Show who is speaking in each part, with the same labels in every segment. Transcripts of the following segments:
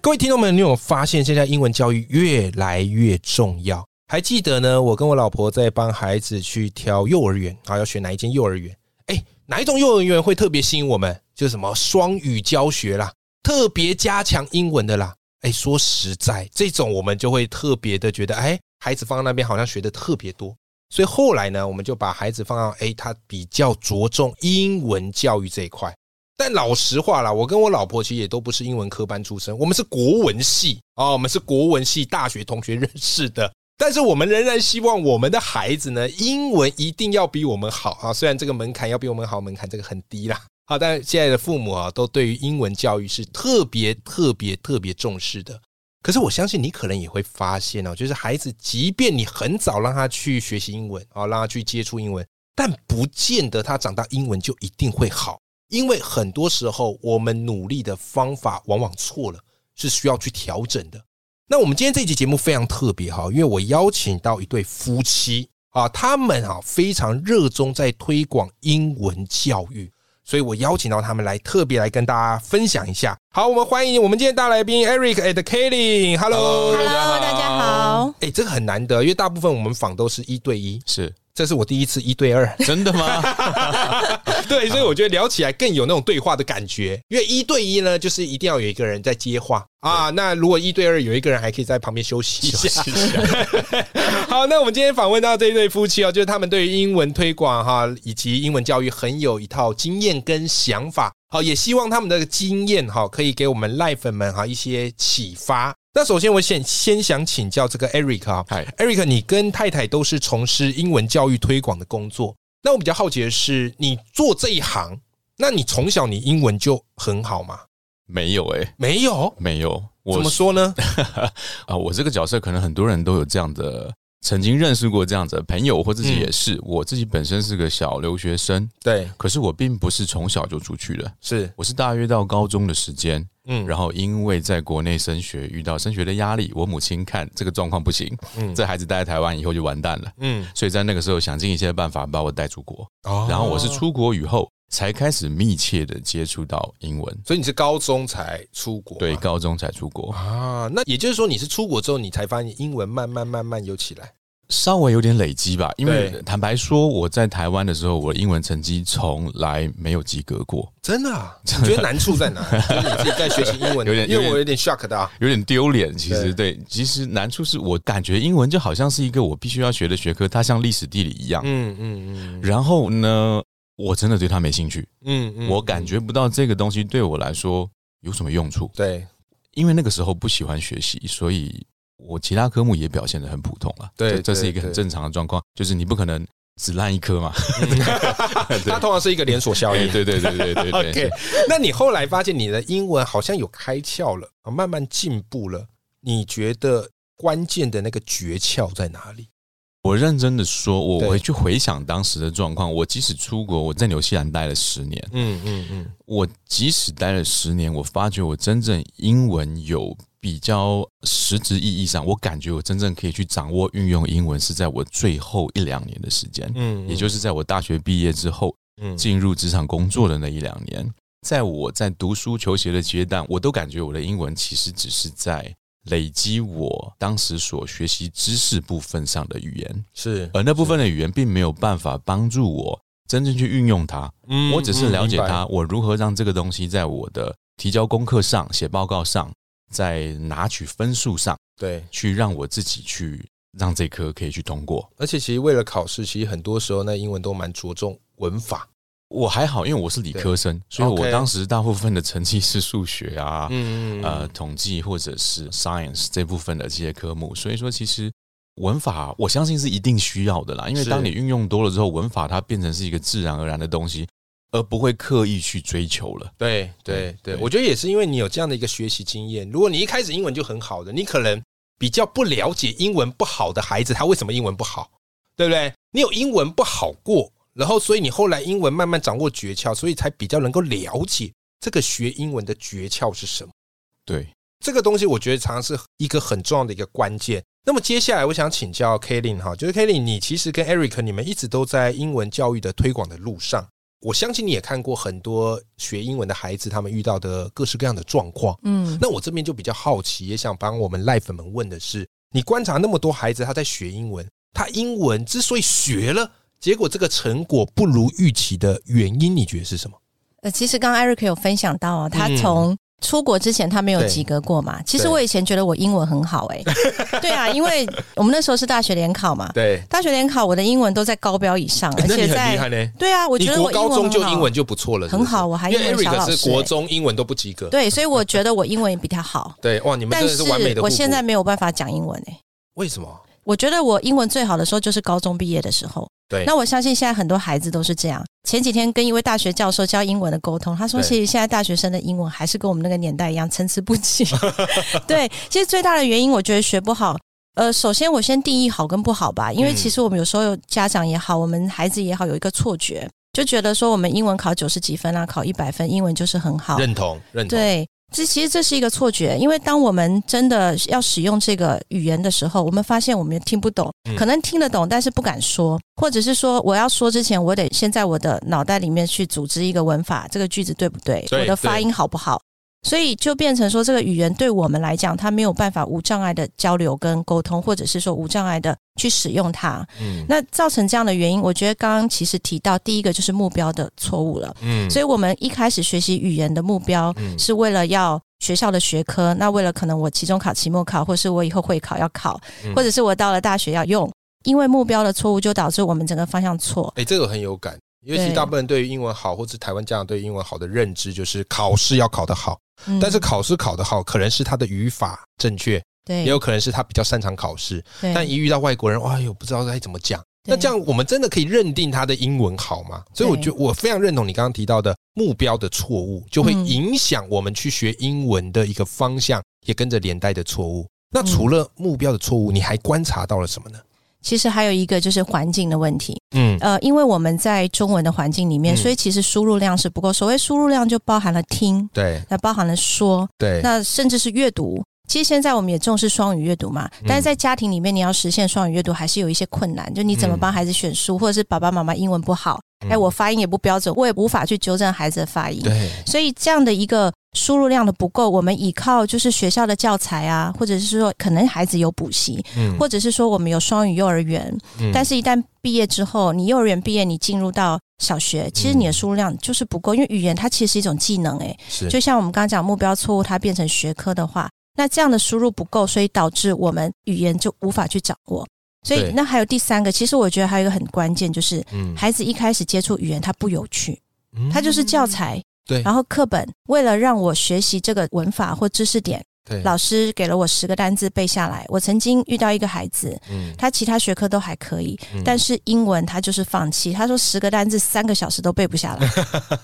Speaker 1: 各位听众们，你有发现现在英文教育越来越重要？还记得呢？我跟我老婆在帮孩子去挑幼儿园啊，要选哪一间幼儿园？哎，哪一种幼儿园会特别吸引我们？就是什么双语教学啦，特别加强英文的啦。哎，说实在，这种我们就会特别的觉得，哎，孩子放在那边好像学的特别多。所以后来呢，我们就把孩子放到哎，他比较着重英文教育这一块。但老实话啦，我跟我老婆其实也都不是英文科班出身，我们是国文系啊，我们是国文系大学同学认识的。但是我们仍然希望我们的孩子呢，英文一定要比我们好啊。虽然这个门槛要比我们好，门槛这个很低啦。好，但现在的父母啊，都对于英文教育是特别特别特别重视的。可是我相信你可能也会发现哦，就是孩子，即便你很早让他去学习英文啊，让他去接触英文，但不见得他长大英文就一定会好。因为很多时候，我们努力的方法往往错了，是需要去调整的。那我们今天这期节目非常特别哈，因为我邀请到一对夫妻啊，他们啊非常热衷在推广英文教育，所以我邀请到他们来特别来跟大家分享一下。好，我们欢迎我们今天大来宾 Eric and Kelly，Hello，Hello，
Speaker 2: 大家好。
Speaker 1: 哎，这个很难得，因为大部分我们访都是一对一，
Speaker 3: 是。
Speaker 1: 这是我第一次一对二，
Speaker 3: 真的吗？
Speaker 1: 对，所以我觉得聊起来更有那种对话的感觉。因为一对一呢，就是一定要有一个人在接话啊。那如果一对二，有一个人还可以在旁边休息一下。好，那我们今天访问到这一对夫妻哦，就是他们对于英文推广哈以及英文教育很有一套经验跟想法。好，也希望他们的经验哈可以给我们赖粉们哈一些启发。那首先，我先先想请教这个 Eric 啊，Eric，你跟太太都是从事英文教育推广的工作。那我比较好奇的是，你做这一行，那你从小你英文就很好吗？
Speaker 3: 没有哎，
Speaker 1: 没有，
Speaker 3: 没有。
Speaker 1: 怎么说呢？
Speaker 3: 啊，我这个角色可能很多人都有这样的。曾经认识过这样子的朋友，或自己也是。我自己本身是个小留学生，
Speaker 1: 对。
Speaker 3: 可是我并不是从小就出去的，
Speaker 1: 是。
Speaker 3: 我是大约到高中的时间，嗯，然后因为在国内升学遇到升学的压力，我母亲看这个状况不行，嗯，这孩子待在台湾以后就完蛋了，嗯，所以在那个时候想尽一切办法把我带出国。哦，然后我是出国以后才开始密切的接触到英文，
Speaker 1: 所以你是高中才出国？
Speaker 3: 对，高中才出国
Speaker 1: 啊。那也就是说你是出国之后，你才发现英文慢慢慢慢有起来。
Speaker 3: 稍微有点累积吧，因为坦白说，我在台湾的时候，我的英文成绩从来没有及格过。
Speaker 1: 真的？啊？你觉得难处在哪？你自己在学习英文，有点，因为我有点 shock 的，
Speaker 3: 有点丢脸。其实，对，其实难处是我感觉英文就好像是一个我必须要学的学科，它像历史地理一样。嗯嗯嗯。然后呢，我真的对它没兴趣。嗯嗯。我感觉不到这个东西对我来说有什么用处。
Speaker 1: 对，
Speaker 3: 因为那个时候不喜欢学习，所以。我其他科目也表现的很普通了，
Speaker 1: 对，
Speaker 3: 这是一个很正常的状况，就是你不可能只烂一科嘛。
Speaker 1: 它通常是一个连锁效应，
Speaker 3: 对对对对对。
Speaker 1: OK，那你后来发现你的英文好像有开窍了，慢慢进步了，你觉得关键的那个诀窍在哪里？
Speaker 3: 我认真的说，我回去回想当时的状况，我即使出国，我在纽西兰待了十年，嗯嗯嗯，我即使待了十年，我发觉我真正英文有。比较实质意义上，我感觉我真正可以去掌握运用英文，是在我最后一两年的时间，嗯，也就是在我大学毕业之后，嗯，进入职场工作的那一两年，在我在读书求学的阶段，我都感觉我的英文其实只是在累积我当时所学习知识部分上的语言，
Speaker 1: 是，
Speaker 3: 而那部分的语言并没有办法帮助我真正去运用它，嗯，我只是了解它，我如何让这个东西在我的提交功课上、写报告上。在拿取分数上，
Speaker 1: 对，
Speaker 3: 去让我自己去让这科可以去通过。
Speaker 1: 而且其实为了考试，其实很多时候那英文都蛮着重文法。
Speaker 3: 我还好，因为我是理科生，所以我当时大部分的成绩是数学啊，嗯呃，统计或者是 science 这部分的这些科目。所以说，其实文法我相信是一定需要的啦。因为当你运用多了之后，文法它变成是一个自然而然的东西。而不会刻意去追求了。
Speaker 1: 对对对，我觉得也是因为你有这样的一个学习经验。如果你一开始英文就很好的，你可能比较不了解英文不好的孩子，他为什么英文不好，对不对？你有英文不好过，然后所以你后来英文慢慢掌握诀窍，所以才比较能够了解这个学英文的诀窍是什么。
Speaker 3: 对
Speaker 1: 这个东西，我觉得常常是一个很重要的一个关键。那么接下来，我想请教 Kalin 哈，就是 Kalin，你其实跟 Eric 你们一直都在英文教育的推广的路上。我相信你也看过很多学英文的孩子，他们遇到的各式各样的状况。嗯，那我这边就比较好奇，也想帮我们赖粉们问的是：你观察那么多孩子，他在学英文，他英文之所以学了，结果这个成果不如预期的原因，你觉得是什么？
Speaker 2: 呃，其实刚刚 Eric 有分享到啊，他从出国之前他没有及格过嘛？其实我以前觉得我英文很好哎，对啊，因为我们那时候是大学联考嘛，
Speaker 1: 对，
Speaker 2: 大学联考我的英文都在高标以上，而且在
Speaker 1: 厉害呢。
Speaker 2: 对啊，我觉得我
Speaker 1: 高中就英文就不错了，
Speaker 2: 很好，我还因为
Speaker 1: Eric 是国中英文都不及格，
Speaker 2: 对，所以我觉得我英文也比他好。
Speaker 1: 对，哇，你们真的是完美的。
Speaker 2: 我现在没有办法讲英文哎，
Speaker 1: 为什么？
Speaker 2: 我觉得我英文最好的时候就是高中毕业的时候。
Speaker 1: 对，
Speaker 2: 那我相信现在很多孩子都是这样。前几天跟一位大学教授教英文的沟通，他说其实现在大学生的英文还是跟我们那个年代一样参差不齐。对，其实最大的原因，我觉得学不好。呃，首先我先定义好跟不好吧，因为其实我们有时候家长也好，我们孩子也好，有一个错觉，就觉得说我们英文考九十几分啊，考一百分，英文就是很好。
Speaker 1: 认同，认同。
Speaker 2: 对。这其实这是一个错觉，因为当我们真的要使用这个语言的时候，我们发现我们听不懂，可能听得懂，但是不敢说，或者是说我要说之前，我得先在我的脑袋里面去组织一个文法，这个句子对不对？我的发音好不好？所以就变成说，这个语言对我们来讲，它没有办法无障碍的交流跟沟通，或者是说无障碍的去使用它。嗯，那造成这样的原因，我觉得刚刚其实提到第一个就是目标的错误了。嗯，所以我们一开始学习语言的目标是为了要学校的学科，那为了可能我期中考、期末考，或是我以后会考要考，或者是我到了大学要用，因为目标的错误就导致我们整个方向错。
Speaker 1: 哎，这个很有感，因为其实大部分人对于英文好，或者台湾家长对英文好的认知就是考试要考得好。但是考试考得好，可能是他的语法正确，
Speaker 2: 对，
Speaker 1: 也有可能是他比较擅长考试。但一遇到外国人，哇哟，不知道该怎么讲。那这样我们真的可以认定他的英文好吗？所以我觉得我非常认同你刚刚提到的目标的错误，就会影响我们去学英文的一个方向，也跟着连带的错误。那除了目标的错误，你还观察到了什么呢？
Speaker 2: 其实还有一个就是环境的问题，嗯，呃，因为我们在中文的环境里面，所以其实输入量是不够。所谓输入量，就包含了听，
Speaker 1: 对，
Speaker 2: 那包含了说，
Speaker 1: 对，
Speaker 2: 那甚至是阅读。其实现在我们也重视双语阅读嘛，但是在家庭里面，你要实现双语阅读还是有一些困难。就你怎么帮孩子选书，或者是爸爸妈妈英文不好，哎，我发音也不标准，我也无法去纠正孩子的发音。
Speaker 1: 对，
Speaker 2: 所以这样的一个。输入量的不够，我们依靠就是学校的教材啊，或者是说可能孩子有补习，或者是说我们有双语幼儿园，但是一旦毕业之后，你幼儿园毕业，你进入到小学，其实你的输入量就是不够，因为语言它其实是一种技能，诶，就像我们刚刚讲目标错误，它变成学科的话，那这样的输入不够，所以导致我们语言就无法去掌握。所以那还有第三个，其实我觉得还有一个很关键，就是孩子一开始接触语言，它不有趣，它就是教材。
Speaker 1: 对，
Speaker 2: 然后课本为了让我学习这个文法或知识点，
Speaker 1: 对，
Speaker 2: 老师给了我十个单字背下来。我曾经遇到一个孩子，嗯，他其他学科都还可以，但是英文他就是放弃。他说十个单字三个小时都背不下来。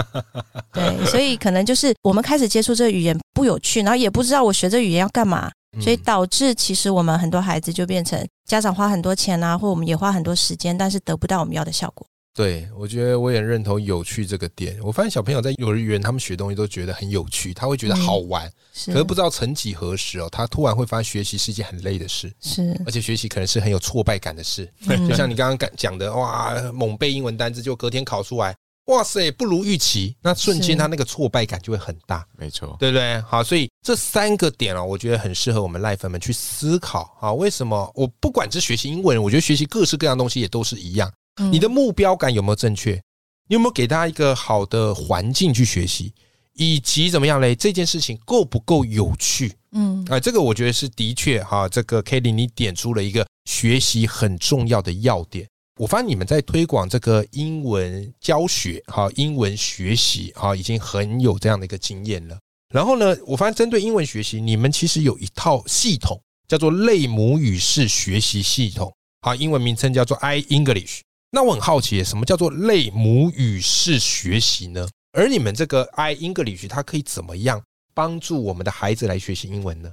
Speaker 2: 对，所以可能就是我们开始接触这个语言不有趣，然后也不知道我学这语言要干嘛，所以导致其实我们很多孩子就变成家长花很多钱啊，或我们也花很多时间，但是得不到我们要的效果。
Speaker 1: 对，我觉得我也认同有趣这个点。我发现小朋友在幼儿园，他们学东西都觉得很有趣，他会觉得好玩。可是不知道曾几何时哦，他突然会发现学习是一件很累的事，
Speaker 2: 是，
Speaker 1: 而且学习可能是很有挫败感的事。就像你刚刚讲的，哇，猛背英文单词，就隔天考出来，哇塞，不如预期，那瞬间他那个挫败感就会很大。
Speaker 3: 没错，
Speaker 1: 对不对？好，所以这三个点哦，我觉得很适合我们赖粉们去思考啊。为什么我不管是学习英文，我觉得学习各式各样东西也都是一样。你的目标感有没有正确？你有没有给他一个好的环境去学习，以及怎么样嘞？这件事情够不够有趣？嗯，啊，这个我觉得是的确哈。这个 Kelly，你点出了一个学习很重要的要点。我发现你们在推广这个英文教学哈，英文学习哈，已经很有这样的一个经验了。然后呢，我发现针对英文学习，你们其实有一套系统，叫做类母语式学习系统，好，英文名称叫做 i English。那我很好奇，什么叫做类母语式学习呢？而你们这个 i English 它可以怎么样帮助我们的孩子来学习英文呢？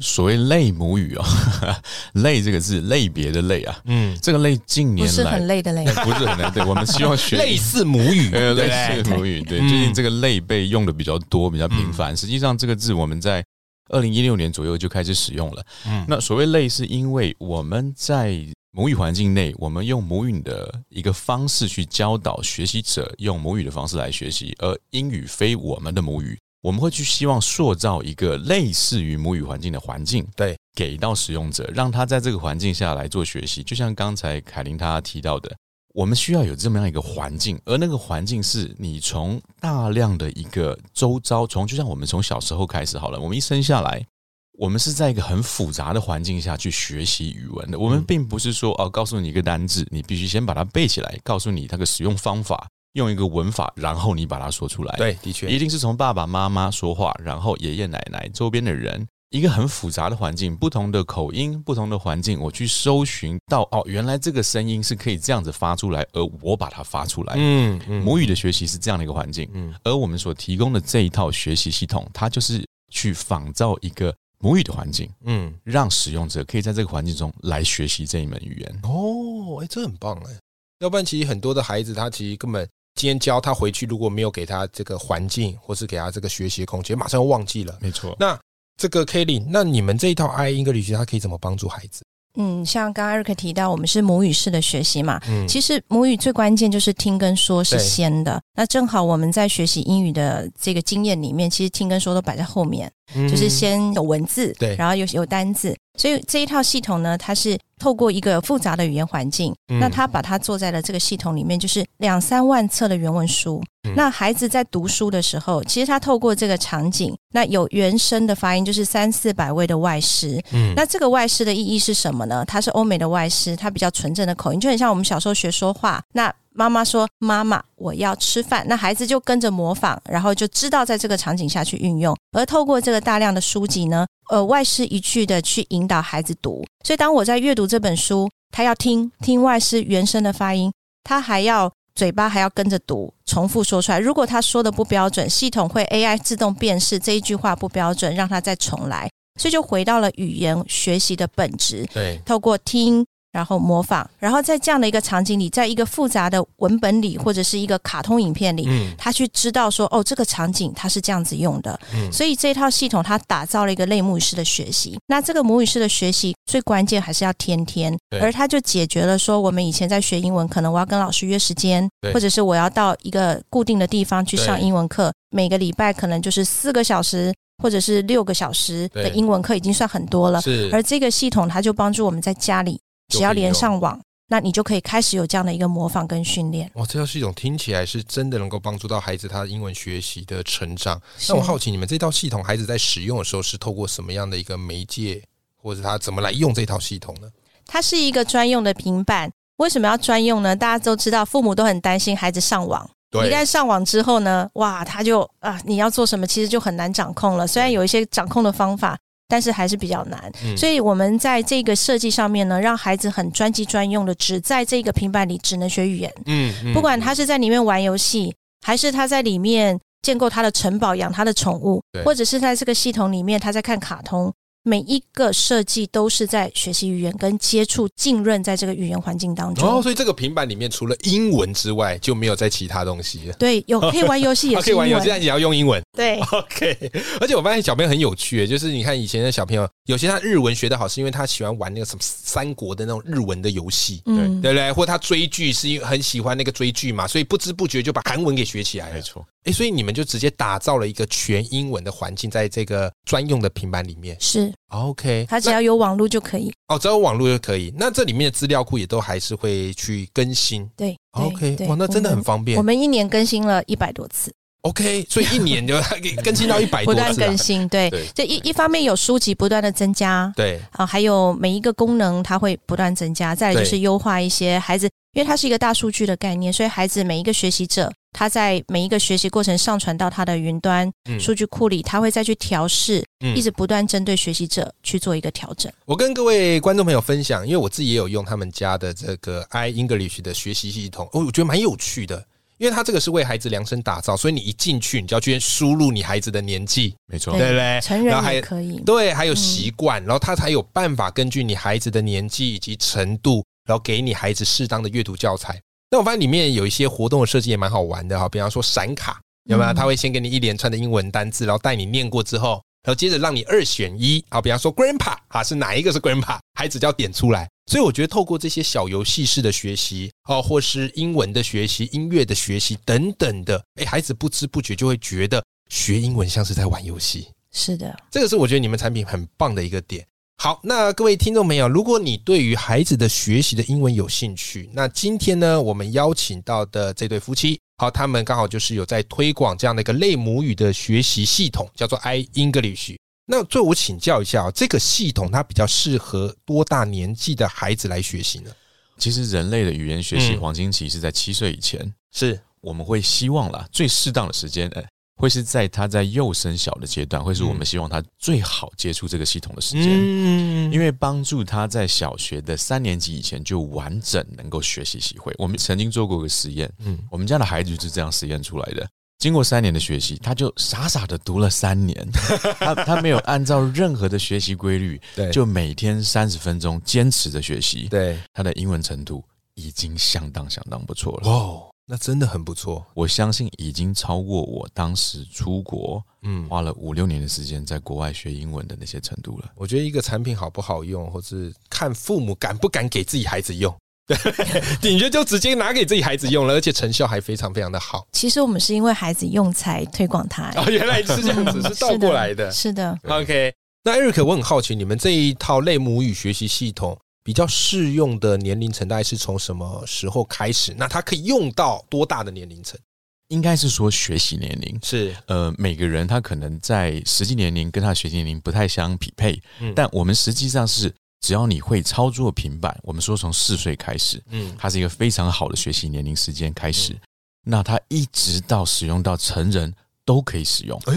Speaker 3: 所谓类母语哦，类这个字类别的类啊，嗯，这个类近年来
Speaker 2: 不是很累的累，
Speaker 3: 不是很累。对，我们希望学
Speaker 1: 类似母语，
Speaker 3: 类似母语。对，最近这个类被用的比较多，比较频繁。实际上，这个字我们在二零一六年左右就开始使用了。嗯，那所谓类，是因为我们在母语环境内，我们用母语的一个方式去教导学习者用母语的方式来学习，而英语非我们的母语。我们会去希望塑造一个类似于母语环境的环境，
Speaker 1: 对，
Speaker 3: 给到使用者，让他在这个环境下来做学习。就像刚才凯琳他提到的，我们需要有这么样一个环境，而那个环境是你从大量的一个周遭，从就像我们从小时候开始好了，我们一生下来，我们是在一个很复杂的环境下去学习语文的。我们并不是说哦，告诉你一个单字，你必须先把它背起来，告诉你它的使用方法。用一个文法，然后你把它说出来。
Speaker 1: 对，的确，
Speaker 3: 一定是从爸爸妈妈说话，然后爷爷奶奶周边的人，一个很复杂的环境，不同的口音，不同的环境，我去搜寻到哦，原来这个声音是可以这样子发出来，而我把它发出来。嗯嗯，母语的学习是这样的一个环境。嗯，而我们所提供的这一套学习系统，它就是去仿造一个母语的环境。嗯，让使用者可以在这个环境中来学习这一门语言。
Speaker 1: 哦，哎，这很棒哎，要不然其实很多的孩子他其实根本。今天教他回去，如果没有给他这个环境，或是给他这个学习空间，马上又忘记了。
Speaker 3: 没错。
Speaker 1: 那这个 Kelly，那你们这一套 I English，它可以怎么帮助孩子？
Speaker 2: 嗯，像刚刚 Eric 提到，我们是母语式的学习嘛。嗯。其实母语最关键就是听跟说是先的。那正好我们在学习英语的这个经验里面，其实听跟说都摆在后面，就是先有文字，
Speaker 1: 对，
Speaker 2: 然后有有单字。所以这一套系统呢，它是透过一个复杂的语言环境，那他把它做在了这个系统里面，就是两三万册的原文书。那孩子在读书的时候，其实他透过这个场景，那有原声的发音，就是三四百位的外师。嗯，那这个外师的意义是什么呢？他是欧美的外师，他比较纯正的口音，就很像我们小时候学说话。那妈妈说：“妈妈，我要吃饭。”那孩子就跟着模仿，然后就知道在这个场景下去运用。而透过这个大量的书籍呢，呃，外师一句的去引导孩子读。所以，当我在阅读这本书，他要听听外是原声的发音，他还要嘴巴还要跟着读，重复说出来。如果他说的不标准，系统会 AI 自动辨识这一句话不标准，让他再重来。所以，就回到了语言学习的本质。
Speaker 1: 对，
Speaker 2: 透过听。然后模仿，然后在这样的一个场景里，在一个复杂的文本里，或者是一个卡通影片里，嗯，他去知道说，哦，这个场景它是这样子用的，嗯，所以这套系统它打造了一个类母语式的学习。那这个母语式的学习最关键还是要天天，而它就解决了说，我们以前在学英文，可能我要跟老师约时间，或者是我要到一个固定的地方去上英文课，每个礼拜可能就是四个小时或者是六个小时的英文课已经算很多了，
Speaker 1: 是。
Speaker 2: 而这个系统它就帮助我们在家里。只要连上网，那你就可以开始有这样的一个模仿跟训练。
Speaker 1: 哇，这套系统听起来是真的能够帮助到孩子他英文学习的成长。那我好奇，你们这套系统孩子在使用的时候是透过什么样的一个媒介，或者他怎么来用这套系统呢？
Speaker 2: 它是一个专用的平板。为什么要专用呢？大家都知道，父母都很担心孩子上网。一旦上网之后呢，哇，他就啊，你要做什么，其实就很难掌控了。虽然有一些掌控的方法。但是还是比较难，所以我们在这个设计上面呢，让孩子很专机专用的，只在这个平板里只能学语言。嗯，不管他是在里面玩游戏，还是他在里面建构他的城堡、养他的宠物，或者是在这个系统里面他在看卡通。每一个设计都是在学习语言跟接触浸润在这个语言环境当中。
Speaker 1: 哦，所以这个平板里面除了英文之外，就没有在其他东西。
Speaker 2: 对，有可以玩游戏，也
Speaker 1: 可以玩游戏，但也要用英文。
Speaker 2: 对
Speaker 1: ，OK。而且我发现小朋友很有趣，就是你看以前的小朋友，有些他日文学的好，是因为他喜欢玩那个什么三国的那种日文的游戏，对对不对？或他追剧是因为很喜欢那个追剧嘛，所以不知不觉就把韩文给学起来了。
Speaker 3: 没错。
Speaker 1: 哎，所以你们就直接打造了一个全英文的环境，在这个专用的平板里面。
Speaker 2: 是
Speaker 1: ，OK，
Speaker 2: 它只要有网络就可以。
Speaker 1: 哦，只要有网络就可以。那这里面的资料库也都还是会去更新。
Speaker 2: 对
Speaker 1: ，OK，哇，那真的很方便。
Speaker 2: 我们一年更新了一百多次。
Speaker 1: OK，所以一年就 更新到一百多次。不
Speaker 2: 断更新，对，这一一方面有书籍不断的增加，
Speaker 1: 对
Speaker 2: 啊，还有每一个功能它会不断增加。再来就是优化一些孩子，因为它是一个大数据的概念，所以孩子每一个学习者。他在每一个学习过程上传到他的云端数据库里，他会再去调试，一直不断针对学习者去做一个调整。
Speaker 1: 我跟各位观众朋友分享，因为我自己也有用他们家的这个 i English 的学习系统，哦，我觉得蛮有趣的。因为他这个是为孩子量身打造，所以你一进去，你就要去输入你孩子的年纪，
Speaker 3: 没错，
Speaker 1: 对不对？
Speaker 2: 成人还可以，
Speaker 1: 对，还有习惯，然后他才有办法根据你孩子的年纪以及程度，然后给你孩子适当的阅读教材。那我发现里面有一些活动的设计也蛮好玩的哈，比方说闪卡，有没有？他会先给你一连串的英文单字，然后带你念过之后，然后接着让你二选一啊，比方说 grandpa 啊，是哪一个是 grandpa？孩子就要点出来。所以我觉得透过这些小游戏式的学习哦，或是英文的学习、音乐的学习等等的，哎，孩子不知不觉就会觉得学英文像是在玩游戏。
Speaker 2: 是的，
Speaker 1: 这个是我觉得你们产品很棒的一个点。好，那各位听众朋友，如果你对于孩子的学习的英文有兴趣，那今天呢，我们邀请到的这对夫妻，好，他们刚好就是有在推广这样的一个类母语的学习系统，叫做 i English。那最我请教一下，这个系统它比较适合多大年纪的孩子来学习呢？
Speaker 3: 其实人类的语言学习黄金期是在七岁以前，
Speaker 1: 是
Speaker 3: 我们会希望啦，最适当的时间，哎，会是在他在幼升小的阶段，会是我们希望他最好接触这个系统的时间，嗯，因为帮助他在小学的三年级以前就完整能够学习习会。我们曾经做过个实验，嗯，我们家的孩子就是这样实验出来的。经过三年的学习，他就傻傻的读了三年，他他没有按照任何的学习规律，
Speaker 1: 对，
Speaker 3: 就每天三十分钟坚持着学习，
Speaker 1: 对，
Speaker 3: 他的英文程度已经相当相当不错了。哦，
Speaker 1: 那真的很不错，
Speaker 3: 我相信已经超过我当时出国，嗯，花了五六年的时间在国外学英文的那些程度了。
Speaker 1: 我觉得一个产品好不好用，或是看父母敢不敢给自己孩子用。对，顶着就直接拿给自己孩子用了，而且成效还非常非常的好。
Speaker 2: 其实我们是因为孩子用才推广它。
Speaker 1: 哦，原来是这样子，是倒过来的。
Speaker 2: 是的。
Speaker 1: OK，那艾瑞克，我很好奇，你们这一套类母语学习系统比较适用的年龄层，大概是从什么时候开始？那它可以用到多大的年龄层？
Speaker 3: 应该是说学习年龄
Speaker 1: 是
Speaker 3: 呃，每个人他可能在实际年龄跟他的学习年龄不太相匹配。嗯，但我们实际上是。只要你会操作平板，我们说从四岁开始，嗯，它是一个非常好的学习年龄时间开始，那它一直到使用到成人都可以使用。
Speaker 1: 哎，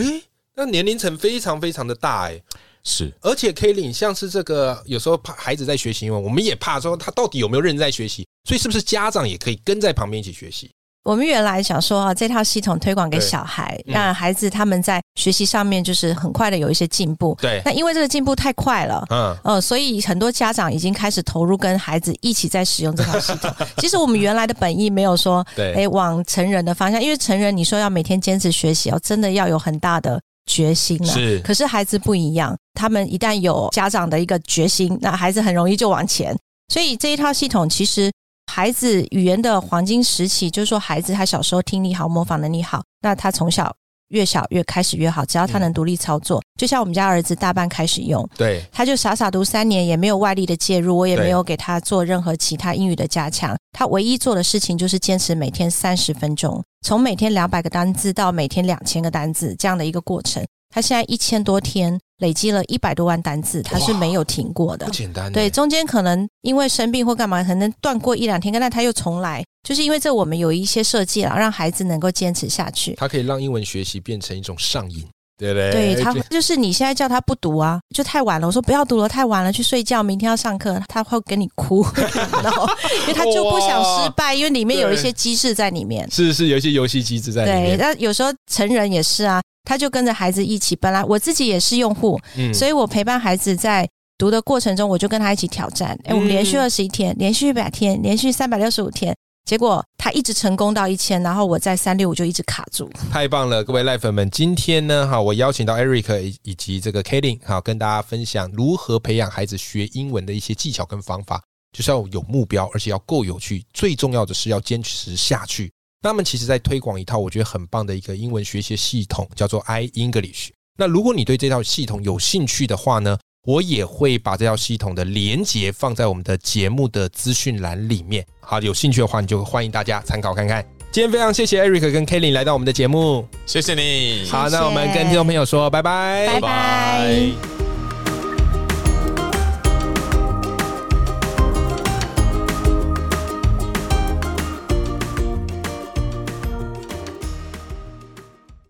Speaker 1: 那年龄层非常非常的大哎，
Speaker 3: 是，
Speaker 1: 而且可以领像是这个，有时候怕孩子在学习，因为我们也怕说他到底有没有认真在学习，所以是不是家长也可以跟在旁边一起学习？
Speaker 2: 我们原来想说啊，这套系统推广给小孩，让孩子他们在学习上面就是很快的有一些进步。
Speaker 1: 对，
Speaker 2: 那因为这个进步太快了，嗯，呃，所以很多家长已经开始投入跟孩子一起在使用这套系统。其实我们原来的本意没有说，
Speaker 1: 对，
Speaker 2: 哎，往成人的方向，因为成人你说要每天坚持学习哦，真的要有很大的决心
Speaker 1: 了。是，
Speaker 2: 可是孩子不一样，他们一旦有家长的一个决心，那孩子很容易就往前。所以这一套系统其实。孩子语言的黄金时期，就是说，孩子他小时候听力好，模仿能力好，那他从小越小越开始越好，只要他能独立操作，就像我们家儿子大半开始用，
Speaker 1: 对，
Speaker 2: 他就傻傻读三年，也没有外力的介入，我也没有给他做任何其他英语的加强，他唯一做的事情就是坚持每天三十分钟，从每天两百个单字到每天两千个单字这样的一个过程。他现在一千多天累积了一百多万单字，他是没有停过的。
Speaker 1: 不简单。
Speaker 2: 对，中间可能因为生病或干嘛，可能断过一两天，但他又重来，就是因为这我们有一些设计了，让孩子能够坚持下去。
Speaker 1: 他可以让英文学习变成一种上瘾，对不对？
Speaker 2: 对他就是你现在叫他不读啊，就太晚了。我说不要读了，太晚了，去睡觉，明天要上课，他会跟你哭，然后因为他就不想失败，因为里面有一些机制在里面。
Speaker 1: 是是，有一些游戏机制在里面。
Speaker 2: 对，那有时候成人也是啊。他就跟着孩子一起。本来我自己也是用户，所以我陪伴孩子在读的过程中，我就跟他一起挑战。哎，我们连续二十一天，连续一百天，连续三百六十五天，结果他一直成功到一千，然后我在三六五就一直卡住。
Speaker 1: 太棒了，各位赖粉们，今天呢，哈，我邀请到 Eric 以及这个 Kaylin，哈，跟大家分享如何培养孩子学英文的一些技巧跟方法，就是要有目标，而且要够有趣，最重要的是要坚持下去。那么，其实，在推广一套我觉得很棒的一个英文学习系统，叫做 i English。那如果你对这套系统有兴趣的话呢，我也会把这套系统的连接放在我们的节目的资讯栏里面。好，有兴趣的话，你就欢迎大家参考看看。今天非常谢谢 Eric 跟 Kelly 来到我们的节目，
Speaker 3: 谢谢你。
Speaker 1: 好，那我们跟听众朋友说拜拜，
Speaker 2: 拜拜。